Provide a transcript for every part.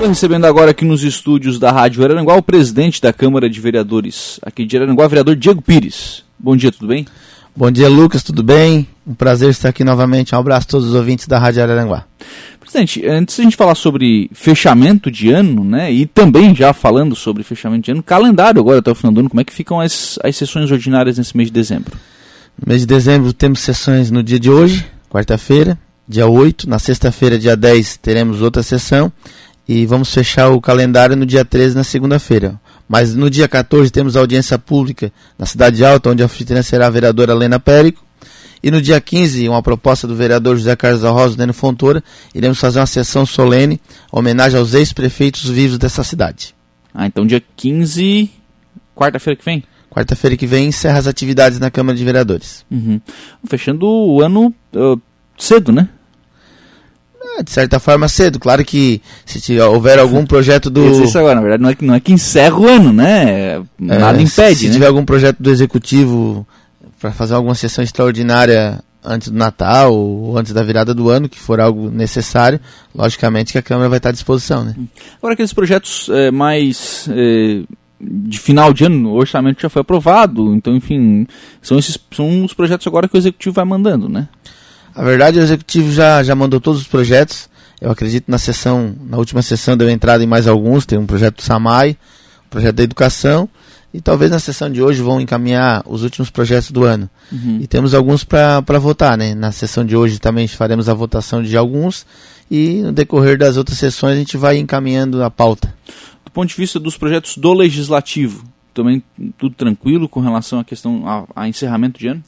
Estou recebendo agora aqui nos estúdios da Rádio Araranguá o presidente da Câmara de Vereadores aqui de Araranguá, vereador Diego Pires. Bom dia, tudo bem? Bom dia, Lucas, tudo bem? Um prazer estar aqui novamente. Um abraço a todos os ouvintes da Rádio Araranguá. Presidente, antes de a gente falar sobre fechamento de ano, né, e também já falando sobre fechamento de ano, calendário agora até o final do ano, como é que ficam as, as sessões ordinárias nesse mês de dezembro? No mês de dezembro temos sessões no dia de hoje, quarta-feira, dia 8. Na sexta-feira, dia 10, teremos outra sessão e vamos fechar o calendário no dia 13, na segunda-feira. Mas no dia 14 temos audiência pública na Cidade Alta, onde a anfitriã será a vereadora Lena Périco. E no dia 15, uma proposta do vereador José Carlos da Rosa, Neno Fontoura, iremos fazer uma sessão solene, homenagem aos ex-prefeitos vivos dessa cidade. Ah, então dia 15, quarta-feira que vem? Quarta-feira que vem encerra as atividades na Câmara de Vereadores. Uhum. Fechando o ano uh, cedo, né? É, de certa forma cedo. Claro que se houver algum projeto do. Isso agora, na verdade, não é que, não é que encerra o ano, né? Nada é, impede. Se né? tiver algum projeto do executivo para fazer alguma sessão extraordinária antes do Natal ou antes da virada do ano, que for algo necessário, logicamente que a Câmara vai estar à disposição. Né? Agora, aqueles projetos é, mais é, de final de ano, o orçamento já foi aprovado, então, enfim, são, esses, são os projetos agora que o Executivo vai mandando, né? A verdade, o Executivo já, já mandou todos os projetos. Eu acredito na sessão, na última sessão deu entrada em mais alguns, tem um projeto do SAMAI, um projeto da educação, e talvez na sessão de hoje vão encaminhar os últimos projetos do ano. Uhum. E temos alguns para votar, né? Na sessão de hoje também faremos a votação de alguns e no decorrer das outras sessões a gente vai encaminhando a pauta. Do ponto de vista dos projetos do Legislativo, também tudo tranquilo com relação à questão a, a encerramento de ano?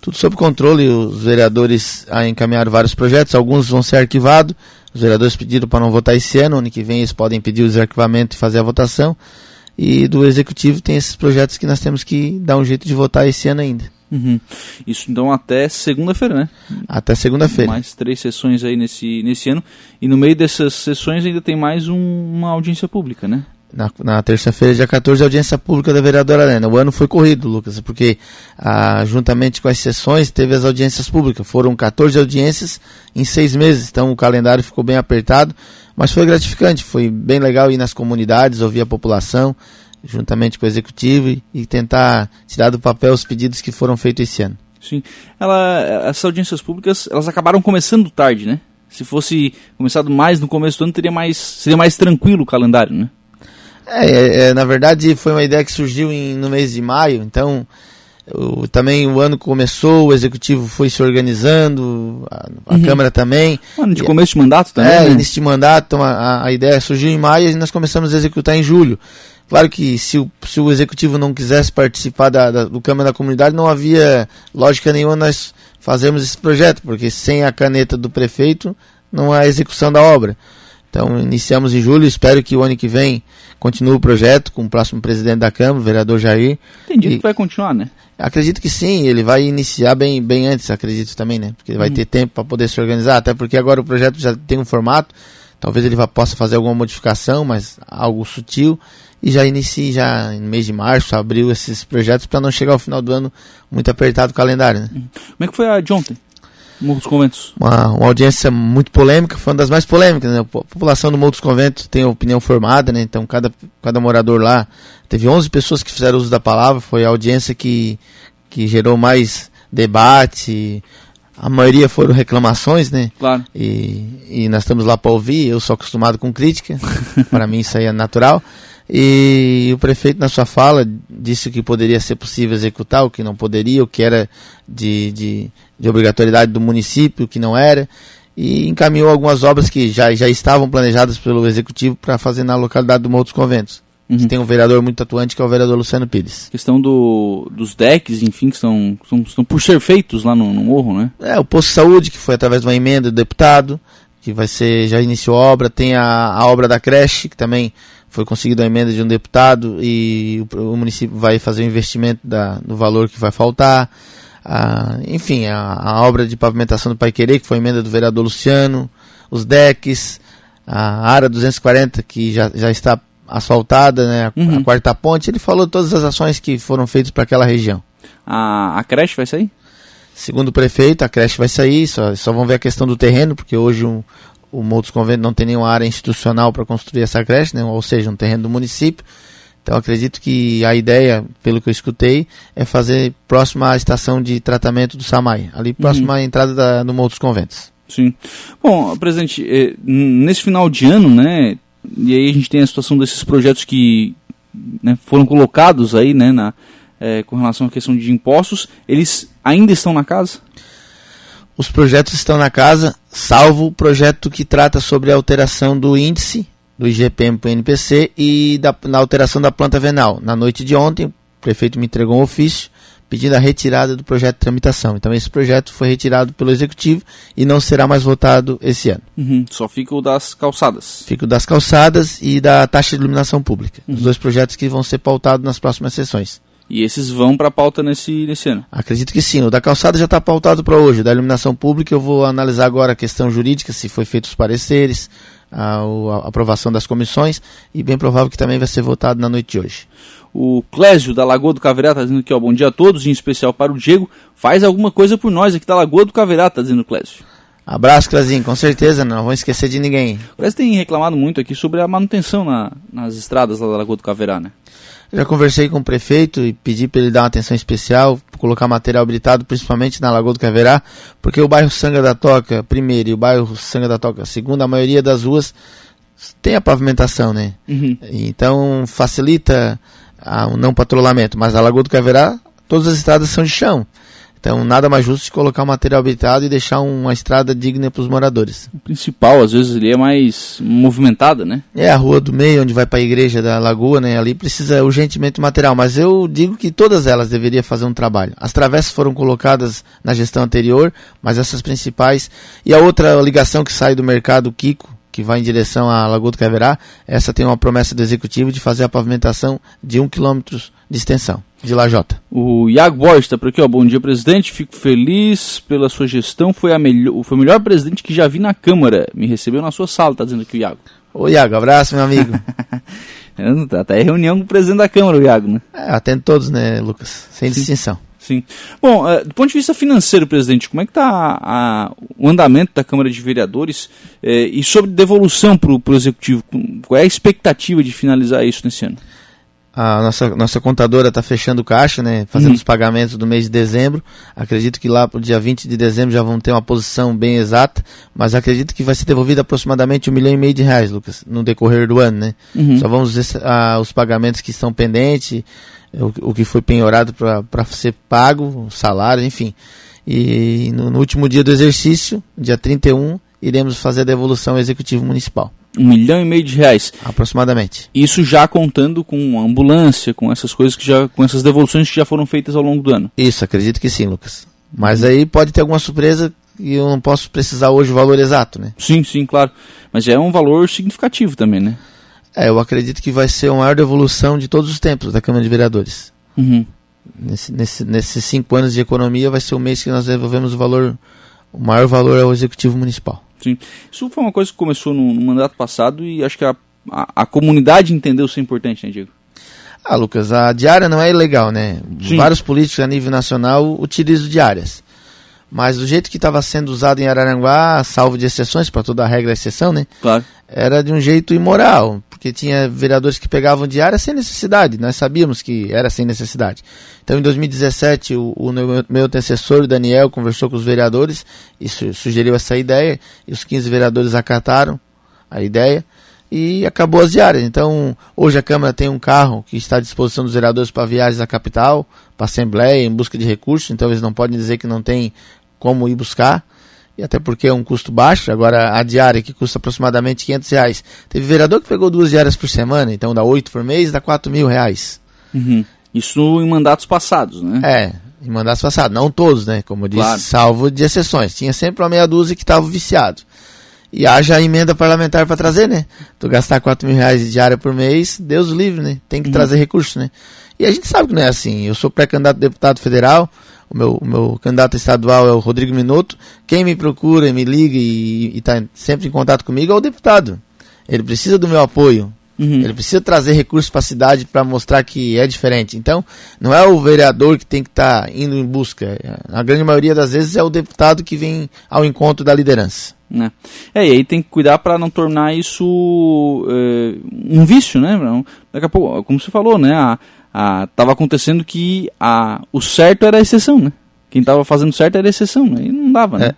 Tudo sob controle, os vereadores encaminharam vários projetos, alguns vão ser arquivados, os vereadores pediram para não votar esse ano, ano que vem eles podem pedir o desarquivamento e fazer a votação, e do executivo tem esses projetos que nós temos que dar um jeito de votar esse ano ainda. Uhum. Isso então até segunda-feira, né? Até segunda-feira. Mais três sessões aí nesse, nesse ano. E no meio dessas sessões ainda tem mais um, uma audiência pública, né? Na, na terça-feira, dia 14, a audiência pública da vereadora Helena. O ano foi corrido, Lucas, porque ah, juntamente com as sessões teve as audiências públicas. Foram 14 audiências em seis meses, então o calendário ficou bem apertado, mas foi gratificante, foi bem legal ir nas comunidades, ouvir a população, juntamente com o executivo e, e tentar tirar do papel os pedidos que foram feitos esse ano. Sim. Ela, essas audiências públicas, elas acabaram começando tarde, né? Se fosse começado mais no começo do ano, teria mais, seria mais tranquilo o calendário, né? É, é, é, na verdade foi uma ideia que surgiu em, no mês de maio, então o, também o ano começou, o executivo foi se organizando, a, a Uhum. Câmara também. Ano de começo de mandato também, é, né? início de mandato, a, a ideia surgiu em maio e nós começamos a executar em julho. Claro que se o, se o executivo não quisesse participar da, da- do Câmara da Comunidade, não havia lógica nenhuma nós fazermos esse projeto, porque sem a caneta do prefeito não há execução da obra. Então iniciamos em julho, espero que o ano que vem continue o projeto com o próximo presidente da Câmara, o vereador Jair. Dito E- que vai continuar, né? Acredito que sim, ele vai iniciar bem, bem antes, acredito também, né? Porque ele vai Uhum. ter tempo para poder se organizar, até porque agora o projeto já tem um formato, talvez ele vá, possa fazer alguma modificação, mas algo sutil, e já inicie já em mês de março, abril, esses projetos para não chegar ao final do ano muito apertado o calendário, né? Como é que foi a de ontem? Morro dos Conventos. Uma, uma audiência muito polêmica, foi uma das mais polêmicas, né? A população do Morro dos Conventos tem opinião formada, né? Então cada, cada morador lá, teve 11 pessoas que fizeram uso da palavra, foi a audiência que, que gerou mais debate, a maioria foram reclamações, né? Claro. E, e nós estamos lá para ouvir, eu sou acostumado com crítica, para mim isso aí é natural. E o prefeito, na sua fala, disse que poderia ser possível executar, o que não poderia, o que era de, de, de obrigatoriedade do município, o que não era, e encaminhou algumas obras que já, já estavam planejadas pelo executivo para fazer na localidade do Morro dos Conventos. Uhum. Tem um vereador muito atuante que é o vereador Luciano Pires. Questão do, dos decks, enfim, que estão, estão, estão por ser feitos lá no, no morro, né? É, o posto de saúde, que foi através de uma emenda do deputado, que vai ser, já iniciou a obra, tem a, a obra da creche, que também foi conseguida a emenda de um deputado e o, o município vai fazer o investimento da, do valor que vai faltar. Ah, enfim, a, a obra de pavimentação do Pai Querer, que foi emenda do vereador Luciano, os decks, a área 240, que já, já está asfaltada, né, a, Uhum. a quarta ponte, ele falou todas as ações que foram feitas para aquela região. A, a creche vai sair? Segundo o prefeito, a creche vai sair, só, só vão ver a questão do terreno, porque hoje um- o Moutos Convento não tem nenhuma área institucional para construir essa creche, né? ou seja, um terreno do município. Então acredito que a ideia, pelo que eu escutei, é fazer próximo à estação de tratamento do Samai, ali próximo uhum. à entrada da, do Moutos Conventos. Sim. Bom, presidente, eh, nesse final de ano, né, e aí a gente tem a situação desses projetos que né, foram colocados aí, né, na, é, com relação à questão de impostos, eles ainda estão na casa? Os projetos estão na casa, salvo o projeto que trata sobre a alteração do índice do IGPM para o NPC e da, na alteração da planta venal. Na noite de ontem, o prefeito me entregou um ofício pedindo a retirada do projeto de tramitação. Então esse projeto foi retirado pelo executivo e não será mais votado esse ano. Uhum. Só fica o das calçadas. Fica o das calçadas e da taxa de iluminação pública. Uhum. Os dois projetos que vão ser pautados nas próximas sessões. E esses vão para a pauta nesse, nesse ano? Acredito que sim. O da calçada já está pautado para hoje. O da iluminação pública eu vou analisar agora a questão jurídica, se foi feito os pareceres, a, a aprovação das comissões e bem provável que também vai ser votado na noite de hoje. O Clésio da Lagoa do Caverá está dizendo aqui, ó, bom dia a todos, em especial para o Diego. Faz alguma coisa por nós aqui da Lagoa do Caverá, está dizendo o Clésio. Abraço, Clézinho, com certeza, não vou esquecer de ninguém. O Clésio tem reclamado muito aqui sobre a manutenção na, nas estradas lá da Lagoa do Caverá, né? Já conversei com o prefeito e pedi para ele dar uma atenção especial, colocar material habilitado, principalmente na Lagoa do Caverá, porque o bairro Sanga da Toca, primeiro, e o bairro Sanga da Toca, segundo, a maioria das ruas tem a pavimentação, né? Uhum. Então facilita o não patrulhamento. Mas a Lagoa do Caverá, todas as estradas são de chão. Então, nada mais justo de colocar um material habitado e deixar uma estrada digna para os moradores. O principal, às vezes, ali é mais movimentada, né? É, a rua do meio, onde vai para a igreja da Lagoa, né? Ali precisa urgentemente material. Mas eu digo que todas elas deveriam fazer um trabalho. As travessas foram colocadas na gestão anterior, mas essas principais. E a outra ligação que sai do mercado Kiko, que vai em direção à Lagoa do Caverá, essa tem uma promessa do executivo de fazer a pavimentação de um quilômetro de extensão, de lajota. O Iago Borges está por aqui, ó. Bom dia, presidente. Fico feliz pela sua gestão. Foi, a melhor, foi o melhor presidente que já vi na Câmara. Me recebeu na sua sala, está dizendo aqui o Iago. Ô, Iago, abraço, meu amigo. Até reunião com o presidente da Câmara, o Iago, né? É, atendo todos, né, Lucas? Sem Sim. distinção. Sim. Bom, uh, do ponto de vista financeiro, presidente, como é que está o andamento da Câmara de Vereadores eh, e sobre devolução para o Executivo? Qual é a expectativa de finalizar isso nesse ano? A nossa, nossa contadora está fechando caixa, né, fazendo uhum. os pagamentos do mês de dezembro. Acredito que lá para o dia 20 de dezembro já vão ter uma posição bem exata, mas acredito que vai ser devolvido aproximadamente um milhão e meio de reais, Lucas, no decorrer do ano. Né? Uhum. Só vamos ver uh, os pagamentos que estão pendentes o, o que foi penhorado para ser pago, salário, enfim. E no, no, último dia do exercício, dia 31, iremos fazer a devolução ao Executivo Municipal. Um milhão e meio de reais. Aproximadamente. Isso já contando com ambulância, com essas coisas que já. com essas devoluções que já foram feitas ao longo do ano. Isso, acredito que sim, Lucas. Mas aí pode ter alguma surpresa e eu não posso precisar hoje o valor exato, né? Sim, sim, claro. Mas é um valor significativo também, né? É, eu acredito que vai ser a maior devolução de todos os tempos da Câmara de Vereadores. Uhum. Nesse, nesse, nesses cinco anos de economia, vai ser o mês que nós devolvemos o valor, o maior valor ao Executivo Municipal. Sim. Isso foi uma coisa que começou no, no mandato passado e acho que a, a, a, comunidade entendeu ser importante, né, Diego? Ah, Lucas, a diária não é ilegal, né? Sim. Vários políticos a nível nacional utilizam diárias. Mas do jeito que estava sendo usado em Araranguá, salvo de exceções, para toda a regra é exceção, né? Claro. Era de um jeito imoral, porque tinha vereadores que pegavam diária sem necessidade, nós sabíamos que era sem necessidade. Então em 2017, o, o meu antecessor, o Daniel, conversou com os vereadores e su sugeriu essa ideia, e os 15 vereadores acataram a ideia e acabou as diárias. Então, hoje a Câmara tem um carro que está à disposição dos vereadores para viagens à capital, para Assembleia, em busca de recursos, então eles não podem dizer que não tem como ir buscar, e até porque é um custo baixo, agora a diária que custa aproximadamente 500 reais. Teve vereador que pegou duas diárias por semana, então dá 8 por mês, dá 4 mil reais. Uhum. Isso em mandatos passados, né? É, em mandatos passados, não todos, né? Como eu disse, claro. salvo de exceções. Tinha sempre uma meia dúzia que estava viciado. E haja emenda parlamentar para trazer, né? Tu gastar 4 mil reais de diária por mês, Deus livre, né? Tem que uhum. trazer recursos, né? E a gente sabe que não é assim. Eu sou pré-candidato a deputado federal, o meu, o meu candidato estadual é o Rodrigo Minuto. Quem me procura, me liga e está sempre em contato comigo é o deputado. Ele precisa do meu apoio. Uhum. Ele precisa trazer recursos para a cidade para mostrar que é diferente. Então, não é o vereador que tem que estar tá indo em busca. A grande maioria das vezes é o deputado que vem ao encontro da liderança. Né? É, e aí tem que cuidar para não tornar isso é, um vício, né? Daqui a pouco, como você falou, né? A, a, tava acontecendo que a, o certo era a exceção, né? Quem estava fazendo certo era a exceção, né? E não dava, né?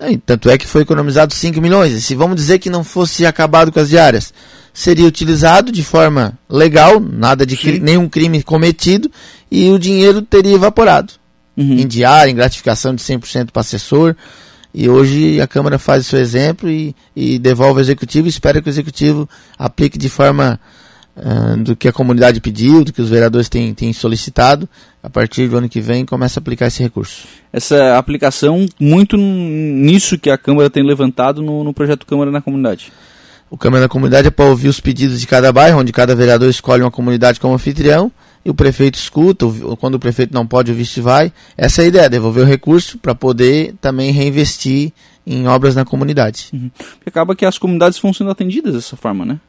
É. É, tanto é que foi economizado 5 milhões. E se vamos dizer que não fosse acabado com as diárias, seria utilizado de forma legal, nada de cri nenhum crime cometido, e o dinheiro teria evaporado. Uhum. Em diária, em gratificação de 100% para assessor. E hoje a Câmara faz o seu exemplo e, e devolve ao Executivo e espera que o Executivo aplique de forma uh, do que a comunidade pediu, do que os vereadores têm, têm solicitado. A partir do ano que vem, começa a aplicar esse recurso. Essa aplicação, muito nisso que a Câmara tem levantado no, no projeto Câmara na Comunidade. O Câmara da Comunidade é para ouvir os pedidos de cada bairro, onde cada vereador escolhe uma comunidade como anfitrião e o prefeito escuta, quando o prefeito não pode, o vice vai. Essa é a ideia, devolver o recurso para poder também reinvestir em obras na comunidade. Uhum. Acaba que as comunidades vão sendo atendidas dessa forma, né?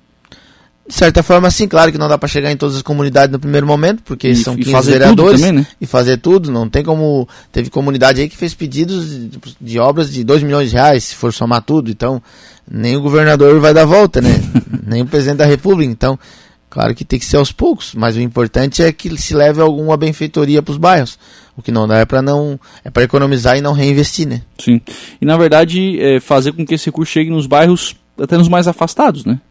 De certa forma, sim, claro que não dá para chegar em todas as comunidades no primeiro momento, porque e, são 15 vereadores também, né? e fazer tudo, não tem como. Teve comunidade aí que fez pedidos de, de obras de 2 milhões de reais, se for somar tudo, então nem o governador vai dar volta, né? nem o presidente da república, então claro que tem que ser aos poucos, mas o importante é que se leve alguma benfeitoria para os bairros. O que não dá é para não é para economizar e não reinvestir, né? Sim. E na verdade, é fazer com que esse recurso chegue nos bairros até nos mais afastados, né?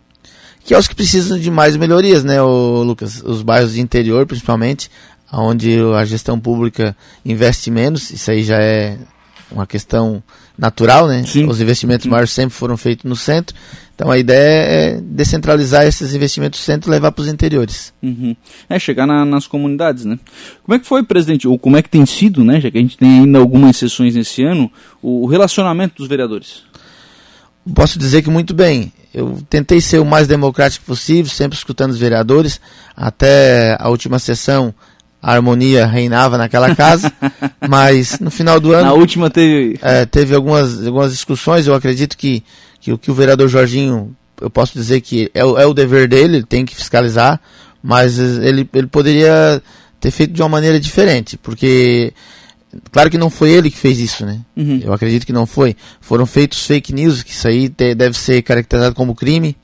Que é os que precisam de mais melhorias, né, o Lucas? Os bairros de interior, principalmente, onde a gestão pública investe menos, isso aí já é uma questão natural, né? Sim. Os investimentos maiores sempre foram feitos no centro. Então a ideia é descentralizar esses investimentos do centro e levar para os interiores. Uhum. É, chegar na, nas comunidades, né? Como é que foi, presidente, ou como é que tem sido, né, já que a gente tem ainda algumas sessões nesse ano, o relacionamento dos vereadores? Posso dizer que muito bem. Eu tentei ser o mais democrático possível, sempre escutando os vereadores. Até a última sessão, a harmonia reinava naquela casa. mas no final do ano. Na última teve. É, teve algumas, algumas discussões. Eu acredito que, que o que o vereador Jorginho, eu posso dizer que é, é o dever dele, ele tem que fiscalizar. Mas ele, ele poderia ter feito de uma maneira diferente. Porque Claro que não foi ele que fez isso, né? Uhum. Eu acredito que não foi. Foram feitos fake news, que isso aí te, deve ser caracterizado como crime.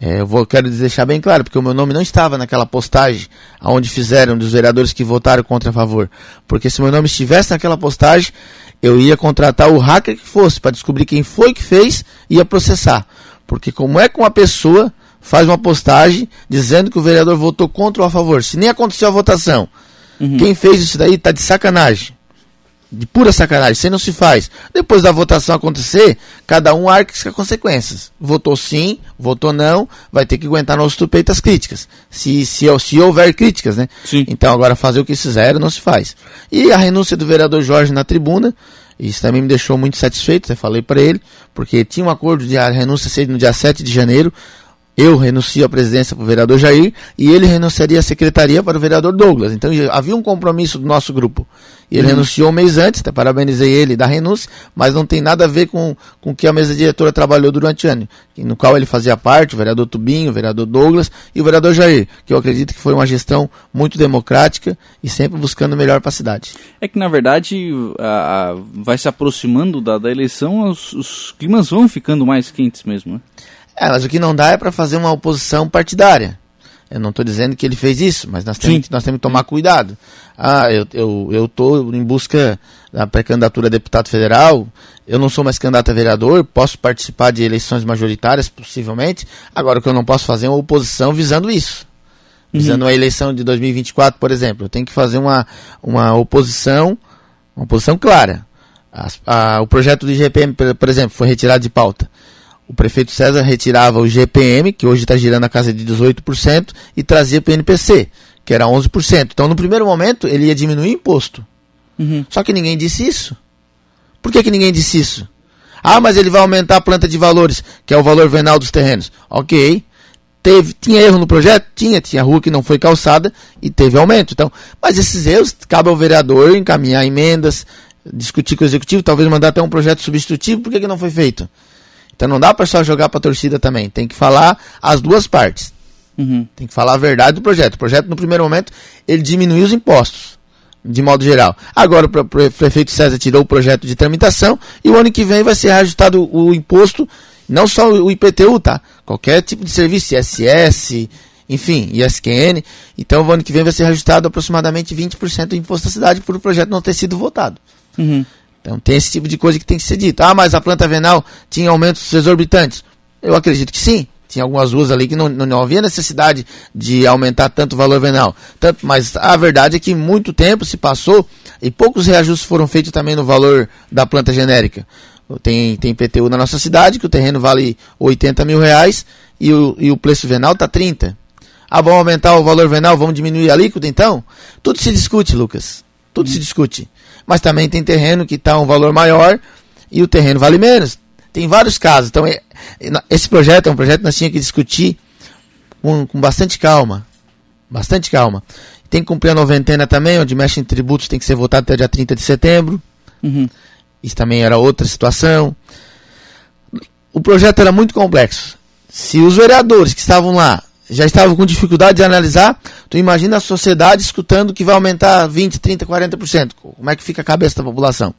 É, eu vou, quero deixar bem claro, porque o meu nome não estava naquela postagem onde fizeram dos vereadores que votaram contra a favor. Porque se meu nome estivesse naquela postagem, eu ia contratar o hacker que fosse para descobrir quem foi que fez e ia processar. Porque como é que uma pessoa faz uma postagem dizendo que o vereador votou contra ou a favor? Se nem aconteceu a votação, uhum. quem fez isso daí está de sacanagem de pura sacanagem, você não se faz. Depois da votação acontecer, cada um arca as consequências. Votou sim, votou não, vai ter que aguentar no nosso peito as críticas. Se, se, se houver críticas, né? Sim. Então agora fazer o que fizeram não se faz. E a renúncia do vereador Jorge na tribuna, isso também me deixou muito satisfeito, até falei para ele, porque tinha um acordo de a renúncia ser no dia 7 de janeiro, eu renuncio à presidência para o vereador Jair e ele renunciaria à secretaria para o vereador Douglas. Então havia um compromisso do nosso grupo. Ele uhum. renunciou um mês antes, até parabenizei ele da renúncia, mas não tem nada a ver com, com o que a mesa diretora trabalhou durante o ano, no qual ele fazia parte, o vereador Tubinho, o vereador Douglas e o vereador Jair, que eu acredito que foi uma gestão muito democrática e sempre buscando o melhor para a cidade. É que, na verdade, a, a, vai se aproximando da, da eleição, os, os climas vão ficando mais quentes mesmo, né? É, mas o que não dá é para fazer uma oposição partidária. Eu não estou dizendo que ele fez isso, mas nós temos, nós temos que tomar cuidado. Ah, eu estou eu, eu em busca da pré-candidatura a deputado federal, eu não sou mais candidato a vereador, posso participar de eleições majoritárias, possivelmente. Agora, o que eu não posso fazer é uma oposição visando isso. Uhum. Visando a eleição de 2024, por exemplo. Eu tenho que fazer uma, uma oposição, uma oposição clara. As, a, o projeto do IGPM, por exemplo, foi retirado de pauta o prefeito César retirava o GPM, que hoje está girando a casa de 18%, e trazia para o NPC, que era 11%. Então, no primeiro momento, ele ia diminuir o imposto. Uhum. Só que ninguém disse isso. Por que, que ninguém disse isso? Ah, mas ele vai aumentar a planta de valores, que é o valor venal dos terrenos. Ok. Teve, tinha erro no projeto? Tinha, tinha rua que não foi calçada e teve aumento. Então, mas esses erros cabe ao vereador encaminhar emendas, discutir com o executivo, talvez mandar até um projeto substitutivo. Por que, que não foi feito? Então não dá para só jogar para a torcida também. Tem que falar as duas partes. Uhum. Tem que falar a verdade do projeto. O projeto, no primeiro momento, ele diminuiu os impostos. de modo geral. Agora o prefeito César tirou o projeto de tramitação e o ano que vem vai ser reajustado o imposto, não só o IPTU, tá? Qualquer tipo de serviço, ISS, enfim, ISQN. Então o ano que vem vai ser reajustado aproximadamente 20% do imposto da cidade por o projeto não ter sido votado. Uhum. Então tem esse tipo de coisa que tem que ser dito. Ah, mas a planta venal tinha aumentos exorbitantes. Eu acredito que sim. Tinha algumas ruas ali que não, não havia necessidade de aumentar tanto o valor venal. Tanto, mas a verdade é que muito tempo se passou e poucos reajustes foram feitos também no valor da planta genérica. Tem, tem PTU na nossa cidade, que o terreno vale 80 mil reais e o, e o preço venal está 30. Ah, vamos aumentar o valor venal, vamos diminuir a alíquota então? Tudo se discute, Lucas. Tudo se discute. Mas também tem terreno que está um valor maior e o terreno vale menos. Tem vários casos. Então, é, esse projeto é um projeto que nós tínhamos que discutir com, com bastante calma. Bastante calma. Tem que cumprir a noventena também, onde mexe em tributos, tem que ser votado até dia 30 de setembro. Uhum. Isso também era outra situação. O projeto era muito complexo. Se os vereadores que estavam lá já estavam com dificuldade de analisar, tu imagina a sociedade escutando que vai aumentar 20, 30, 40%. Como é que fica a cabeça da população?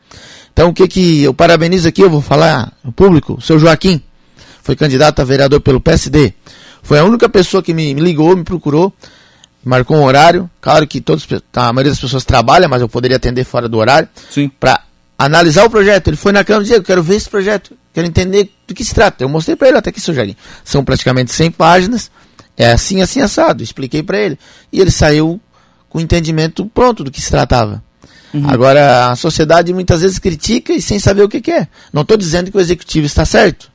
Então, o que que eu parabenizo aqui, eu vou falar no público, o seu Joaquim, foi candidato a vereador pelo PSD. Foi a única pessoa que me, me ligou, me procurou, marcou um horário. Claro que todos, a maioria das pessoas trabalha, mas eu poderia atender fora do horário. Sim. Para analisar o projeto. Ele foi na Câmara e disse: Eu quero ver esse projeto, quero entender do que se trata. Eu mostrei para ele até aqui, seu Joaquim. São praticamente 100 páginas. É assim, assim, assado. Expliquei para ele. E ele saiu com o entendimento pronto do que se tratava. Uhum. Agora, a sociedade muitas vezes critica e sem saber o que, que é. Não estou dizendo que o executivo está certo.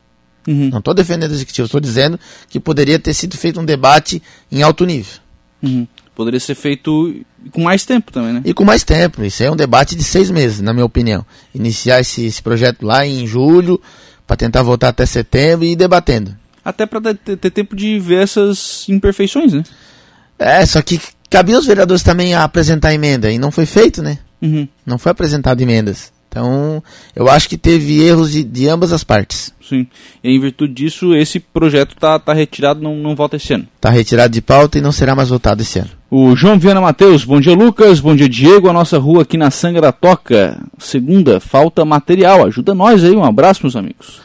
Uhum. Não estou defendendo o executivo, estou dizendo que poderia ter sido feito um debate em alto nível. Uhum. Poderia ser feito com mais tempo também, né? E com mais tempo. Isso é um debate de seis meses, na minha opinião. Iniciar esse, esse projeto lá em julho, para tentar voltar até setembro e ir debatendo. Até para ter, tempo de ver essas imperfeições, né? É, só que cabia os vereadores também a apresentar emenda e não foi feito, né? Uhum. Não foi apresentado emendas. Então, eu acho que teve erros de, de ambas as partes. Sim. E em virtude disso, esse projeto está tá retirado, não, não volta esse ano. Está retirado de pauta e não será mais votado esse ano. O João Viana Matheus, bom dia Lucas, bom dia Diego, a nossa rua aqui na Sangra Toca. Segunda, falta material, ajuda nós aí, um abraço meus amigos.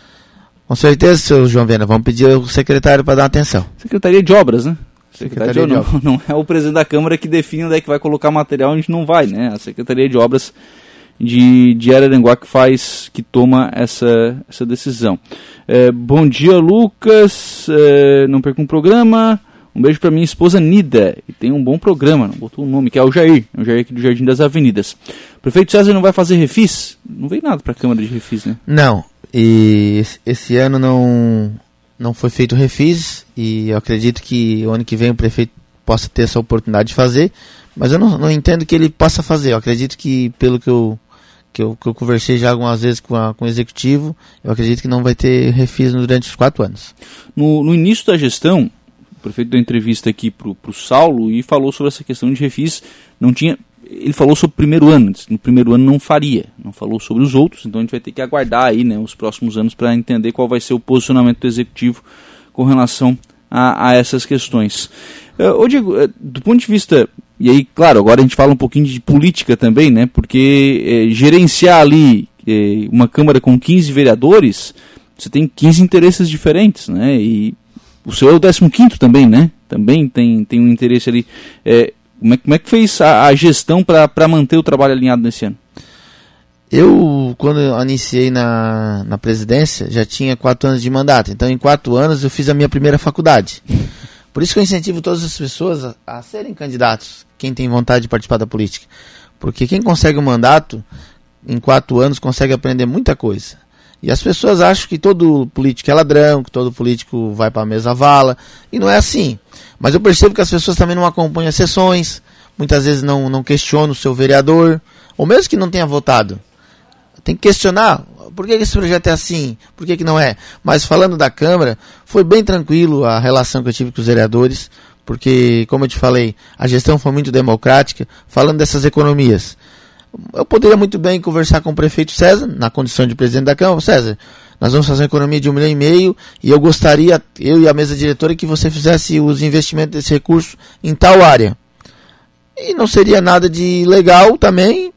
Com certeza, seu João Viana, vamos pedir ao secretário para dar atenção. Secretaria de Obras, né? Secretaria, Secretaria de Obras. Não, não é o presidente da Câmara que define onde é que vai colocar material, a gente não vai, né? A Secretaria de Obras de, de Araranguá que faz, que toma essa, essa decisão. É, bom dia, Lucas. É, não perca um programa. Um beijo para minha esposa Nida. E tem um bom programa, não botou o um nome, que é o Jair. É o Jair aqui do Jardim das Avenidas. Prefeito César não vai fazer refis? Não veio nada para a Câmara de refis, né? Não. E esse ano não, não foi feito refis. E eu acredito que o ano que vem o prefeito possa ter essa oportunidade de fazer. Mas eu não, não entendo que ele possa fazer. Eu acredito que, pelo que eu que eu, que eu conversei já algumas vezes com, a, com o executivo, eu acredito que não vai ter refis durante os quatro anos. No, no início da gestão, o prefeito deu entrevista aqui para o Saulo e falou sobre essa questão de refis. Não tinha, ele falou sobre o primeiro ano, no primeiro ano não faria, não falou sobre os outros, então a gente vai ter que aguardar aí né, os próximos anos para entender qual vai ser o posicionamento do executivo com relação a, a essas questões. Uh, ô Diego, uh, do ponto de vista e aí, claro, agora a gente fala um pouquinho de política também, né? Porque é, gerenciar ali uma Câmara com 15 vereadores, você tem 15 interesses diferentes, né? E o seu é o 15 também, né? Também tem, tem um interesse ali. É, como, é, como é que fez a, a gestão para manter o trabalho alinhado nesse ano? Eu, quando eu iniciei na, na presidência, já tinha quatro anos de mandato. Então, em quatro anos, eu fiz a minha primeira faculdade. Por isso que eu incentivo todas as pessoas a, a serem candidatos, quem tem vontade de participar da política. Porque quem consegue o um mandato, em quatro anos, consegue aprender muita coisa. E as pessoas acham que todo político é ladrão, que todo político vai para a mesa vala, e não é assim. Mas eu percebo que as pessoas também não acompanham as sessões, muitas vezes não, não questionam o seu vereador, ou mesmo que não tenha votado. Tem que questionar por que esse projeto é assim? Por que, que não é? Mas falando da Câmara, foi bem tranquilo a relação que eu tive com os vereadores, porque, como eu te falei, a gestão foi muito democrática, falando dessas economias. Eu poderia muito bem conversar com o prefeito César, na condição de presidente da Câmara. César, nós vamos fazer uma economia de um milhão e meio e eu gostaria, eu e a mesa diretora, que você fizesse os investimentos desse recurso em tal área. e não seria nada de legal também,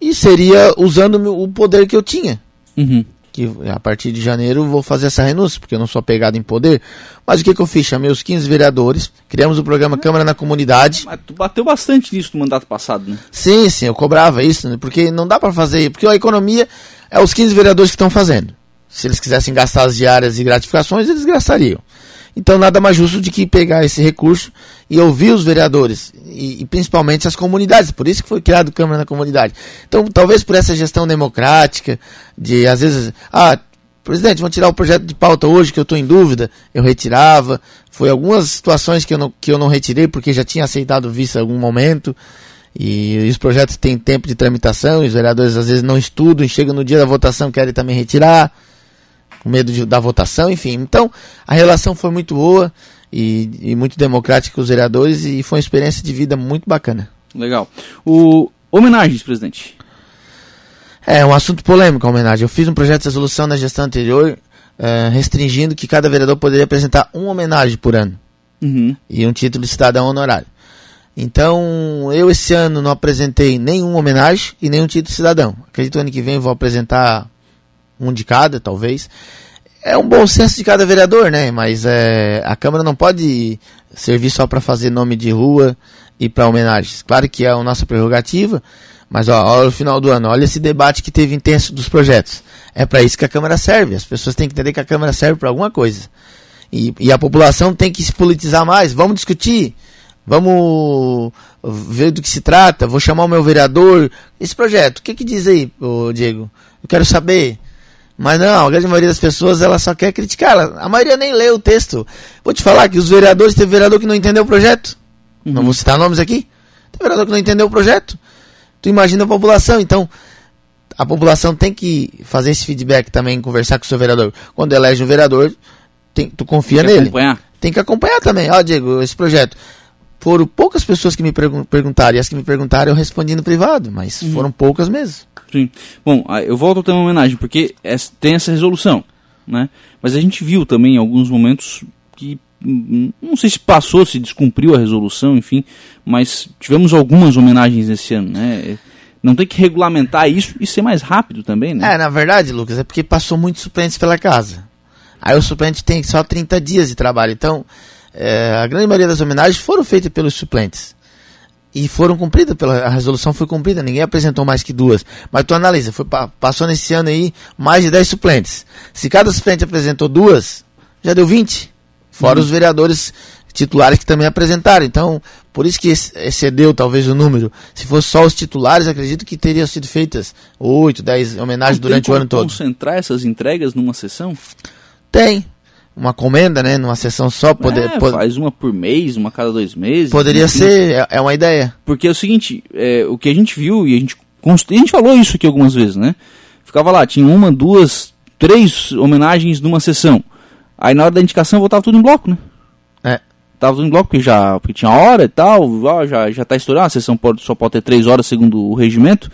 e seria usando o poder que eu tinha. Uhum. Que a partir de janeiro vou fazer essa renúncia, porque eu não sou pegado em poder. Mas o que, que eu fiz? Chamei os 15 vereadores, criamos o programa Câmara na Comunidade. Mas tu bateu bastante nisso no mandato passado, né? Sim, sim, eu cobrava isso, né? porque não dá para fazer, porque a economia é os 15 vereadores que estão fazendo. Se eles quisessem gastar as diárias e gratificações, eles gastariam. Então, nada mais justo de que pegar esse recurso e ouvir os vereadores, e, e, principalmente as comunidades. Por isso que foi criado Câmara na Comunidade. Então, talvez por essa gestão democrática, de às vezes, ah, presidente, vamos tirar o projeto de pauta hoje que eu estou em dúvida, eu retirava. Foi algumas situações que eu, não, que eu não retirei porque já tinha aceitado visto em algum momento. E, e os projetos têm tempo de tramitação, e os vereadores às vezes não estudam, e chegam no dia da votação querem também retirar com medo de, da votação, enfim. Então, a relação foi muito boa e, e, muito democrática com os vereadores e foi uma experiência de vida muito bacana. Legal. O homenagens, presidente. É um assunto polêmico a homenagem. Eu fiz um projeto de resolução na gestão anterior uh, restringindo que cada vereador poderia apresentar uma homenagem por ano uhum. e um título de cidadão honorário. Então, eu esse ano não apresentei nenhuma homenagem e nenhum título de cidadão. Acredito que ano que vem vou apresentar um de cada, talvez. É um bom senso de cada vereador, né? Mas é, a Câmara não pode servir só para fazer nome de rua e para homenagens. Claro que é a nossa prerrogativa, mas ó, olha o final do ano, olha esse debate que teve intenso dos projetos. É para isso que a Câmara serve. As pessoas têm que entender que a Câmara serve para alguma coisa. E, e a população tem que se politizar mais. Vamos discutir. Vamos ver do que se trata. Vou chamar o meu vereador. Esse projeto, o que, que diz aí, Diego? Eu quero saber. Mas não, a grande maioria das pessoas ela só quer criticar. a maioria nem lê o texto. Vou te falar que os vereadores, teve vereador que não entendeu o projeto. Uhum. Não vou citar nomes aqui. Tem vereador que não entendeu o projeto. Tu imagina a população. Então, a população tem que fazer esse feedback também, conversar com o seu vereador. Quando elege um vereador, tem, tu confia tem que nele. Acompanhar. Tem que acompanhar também. Ó, Diego, esse projeto. Foram poucas pessoas que me perguntaram. E as que me perguntaram eu respondi no privado. Mas uhum. foram poucas mesmo. Sim. Bom, eu volto a ter uma homenagem, porque tem essa resolução, né? Mas a gente viu também em alguns momentos que hum, não sei se passou, se descumpriu a resolução, enfim, mas tivemos algumas homenagens esse ano, né? Não tem que regulamentar isso e ser mais rápido também, né? É, na verdade, Lucas, é porque passou muitos suplentes pela casa. Aí o suplente tem só 30 dias de trabalho. Então, é, a grande maioria das homenagens foram feitas pelos suplentes e foram cumpridas pela a resolução foi cumprida, ninguém apresentou mais que duas. Mas tu analisa, foi, passou nesse ano aí mais de 10 suplentes. Se cada suplente apresentou duas, já deu 20. Fora uhum. os vereadores titulares que também apresentaram. Então, por isso que excedeu talvez o número. Se fosse só os titulares, acredito que teriam sido feitas 8, 10 homenagens Não durante o ano todo. concentrar essas entregas numa sessão? Tem uma comenda, né? Numa sessão só, poder, é, faz uma por mês, uma cada dois meses. Poderia enfim. ser, é, é uma ideia. Porque é o seguinte, é, o que a gente viu e a gente, a gente falou isso aqui algumas vezes, né? Ficava lá, tinha uma, duas, três homenagens numa sessão. Aí na hora da indicação voltava tudo em bloco, né? É. Tava tudo em bloco porque já porque tinha hora e tal, já, já tá estourando, a sessão pode, só pode ter três horas segundo o regimento.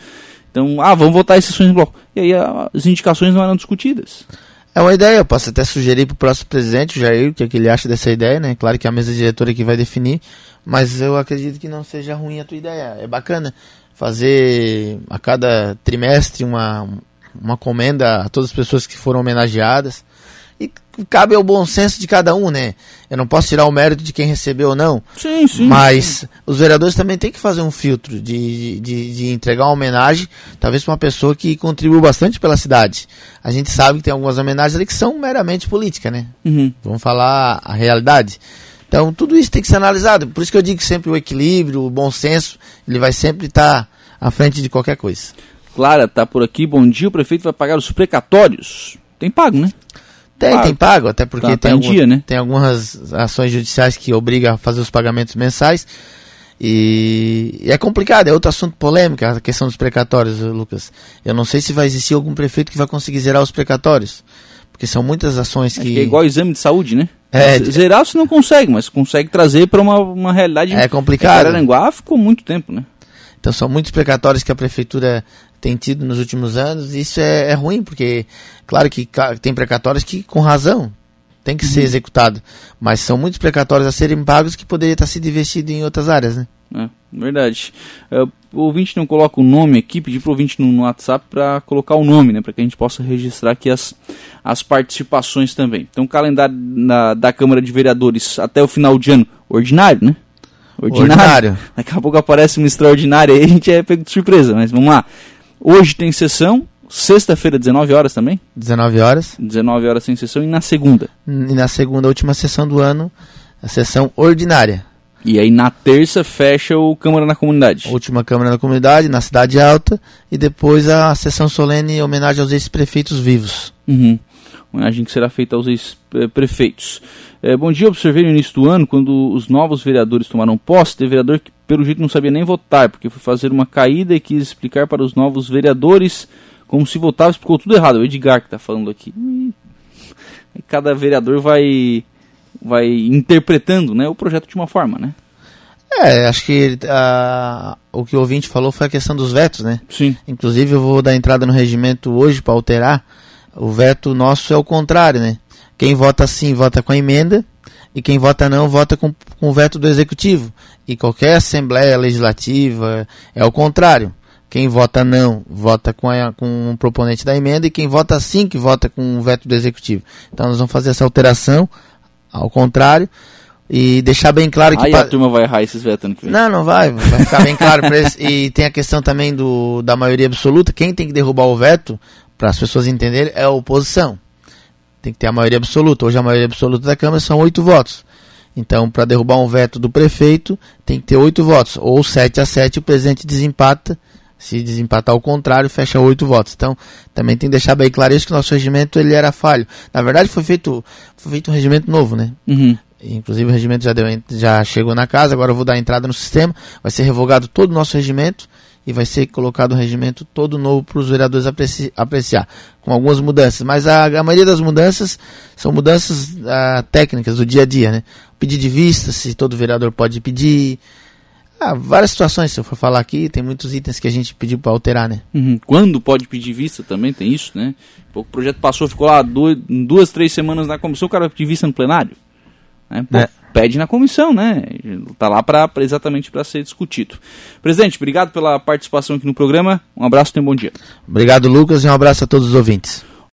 Então, ah, vamos votar as sessões em bloco. E aí as indicações não eram discutidas. É uma ideia, eu posso até sugerir para o próximo presidente, o Jair, o que, é que ele acha dessa ideia, né? Claro que a mesa diretora que vai definir, mas eu acredito que não seja ruim a tua ideia. É bacana fazer a cada trimestre uma, uma comenda a todas as pessoas que foram homenageadas. E cabe ao bom senso de cada um, né? Eu não posso tirar o mérito de quem recebeu ou não. Sim, sim. Mas sim. os vereadores também têm que fazer um filtro de, de, de entregar uma homenagem, talvez para uma pessoa que contribuiu bastante pela cidade. A gente sabe que tem algumas homenagens ali que são meramente política, né? Uhum. Vamos falar a realidade. Então, tudo isso tem que ser analisado. Por isso que eu digo que sempre o equilíbrio, o bom senso, ele vai sempre estar tá à frente de qualquer coisa. Clara tá por aqui. Bom dia. O prefeito vai pagar os precatórios. Tem pago, né? Tem, pago. tem pago, até porque tá, tem, tá algum, dia, né? tem algumas ações judiciais que obrigam a fazer os pagamentos mensais. E, é complicado, é outro assunto polêmico, a questão dos precatórios, Lucas. Eu não sei se vai existir algum prefeito que vai conseguir zerar os precatórios. Porque são muitas ações que... que. é igual exame de saúde, né? É, zerar você não consegue, mas consegue trazer para uma, uma realidade. É complicado. Araranguá ficou muito tempo, né? Então são muitos precatórios que a prefeitura tem tido nos últimos anos. E isso é, é ruim, porque, claro que tem precatórios que, com razão, tem que uhum. ser executado. Mas são muitos precatórios a serem pagos que poderia estar sido investido em outras áreas, né? É, verdade. É, o ouvinte não coloca o nome aqui, pedi para o ouvinte no, no WhatsApp para colocar o nome, né, para que a gente possa registrar aqui as, as participações também. Então, calendário na, da Câmara de Vereadores até o final de ano, ordinário, né? Ordinário. ordinário. Daqui a pouco aparece uma extraordinária aí, a gente é pego de surpresa, mas vamos lá. Hoje tem sessão, Sexta-feira, 19 horas também? 19 horas. 19 horas sem sessão e na segunda? E na segunda, última sessão do ano, a sessão ordinária. E aí na terça fecha o Câmara na Comunidade. Última Câmara na Comunidade, na Cidade Alta, e depois a sessão solene em homenagem aos ex-prefeitos vivos. Uhum. Homenagem que será feita aos ex-prefeitos. É, bom dia, observei no início do ano, quando os novos vereadores tomaram posse, teve vereador que pelo jeito não sabia nem votar, porque foi fazer uma caída e quis explicar para os novos vereadores como se votava, explicou tudo errado. O Edgar que está falando aqui. E cada vereador vai vai interpretando né, o projeto de uma forma, né? É, acho que uh, o que o ouvinte falou foi a questão dos vetos, né? Sim. Inclusive eu vou dar entrada no regimento hoje para alterar. O veto nosso é o contrário, né? Quem vota sim vota com a emenda e quem vota não vota com, com o veto do executivo. E qualquer assembleia legislativa é o contrário. Quem vota não, vota com, a, com o proponente da emenda, e quem vota sim, que vota com o veto do executivo. Então nós vamos fazer essa alteração, ao contrário, e deixar bem claro que. Aí a turma vai errar esses vetos que vem. Não, não vai, vai ficar bem claro para eles. E tem a questão também do, da maioria absoluta. Quem tem que derrubar o veto, para as pessoas entenderem, é a oposição. Tem que ter a maioria absoluta. Hoje a maioria absoluta da Câmara são oito votos. Então, para derrubar um veto do prefeito, tem que ter oito votos. Ou sete a sete, o presidente desempata se desempatar ao contrário, fecha oito votos. Então, também tem que deixar bem claro isso que o nosso regimento ele era falho. Na verdade, foi feito, foi feito um regimento novo, né? Uhum. Inclusive o regimento já, deu, já chegou na casa, agora eu vou dar entrada no sistema. Vai ser revogado todo o nosso regimento e vai ser colocado um regimento todo novo para os vereadores apreci apreciar, com algumas mudanças. Mas a, a maioria das mudanças são mudanças uh, técnicas do dia a dia, né? Pedir de vista, se todo vereador pode pedir, ah, várias situações, se eu for falar aqui, tem muitos itens que a gente pediu para alterar, né? Uhum. Quando pode pedir vista também, tem isso, né? O projeto passou, ficou lá duas, duas três semanas na comissão, o cara vai pedir vista no plenário. Né? Pô, é. Pede na comissão, né? Tá lá pra exatamente para ser discutido. Presidente, obrigado pela participação aqui no programa. Um abraço e um bom dia. Obrigado, Lucas, e um abraço a todos os ouvintes.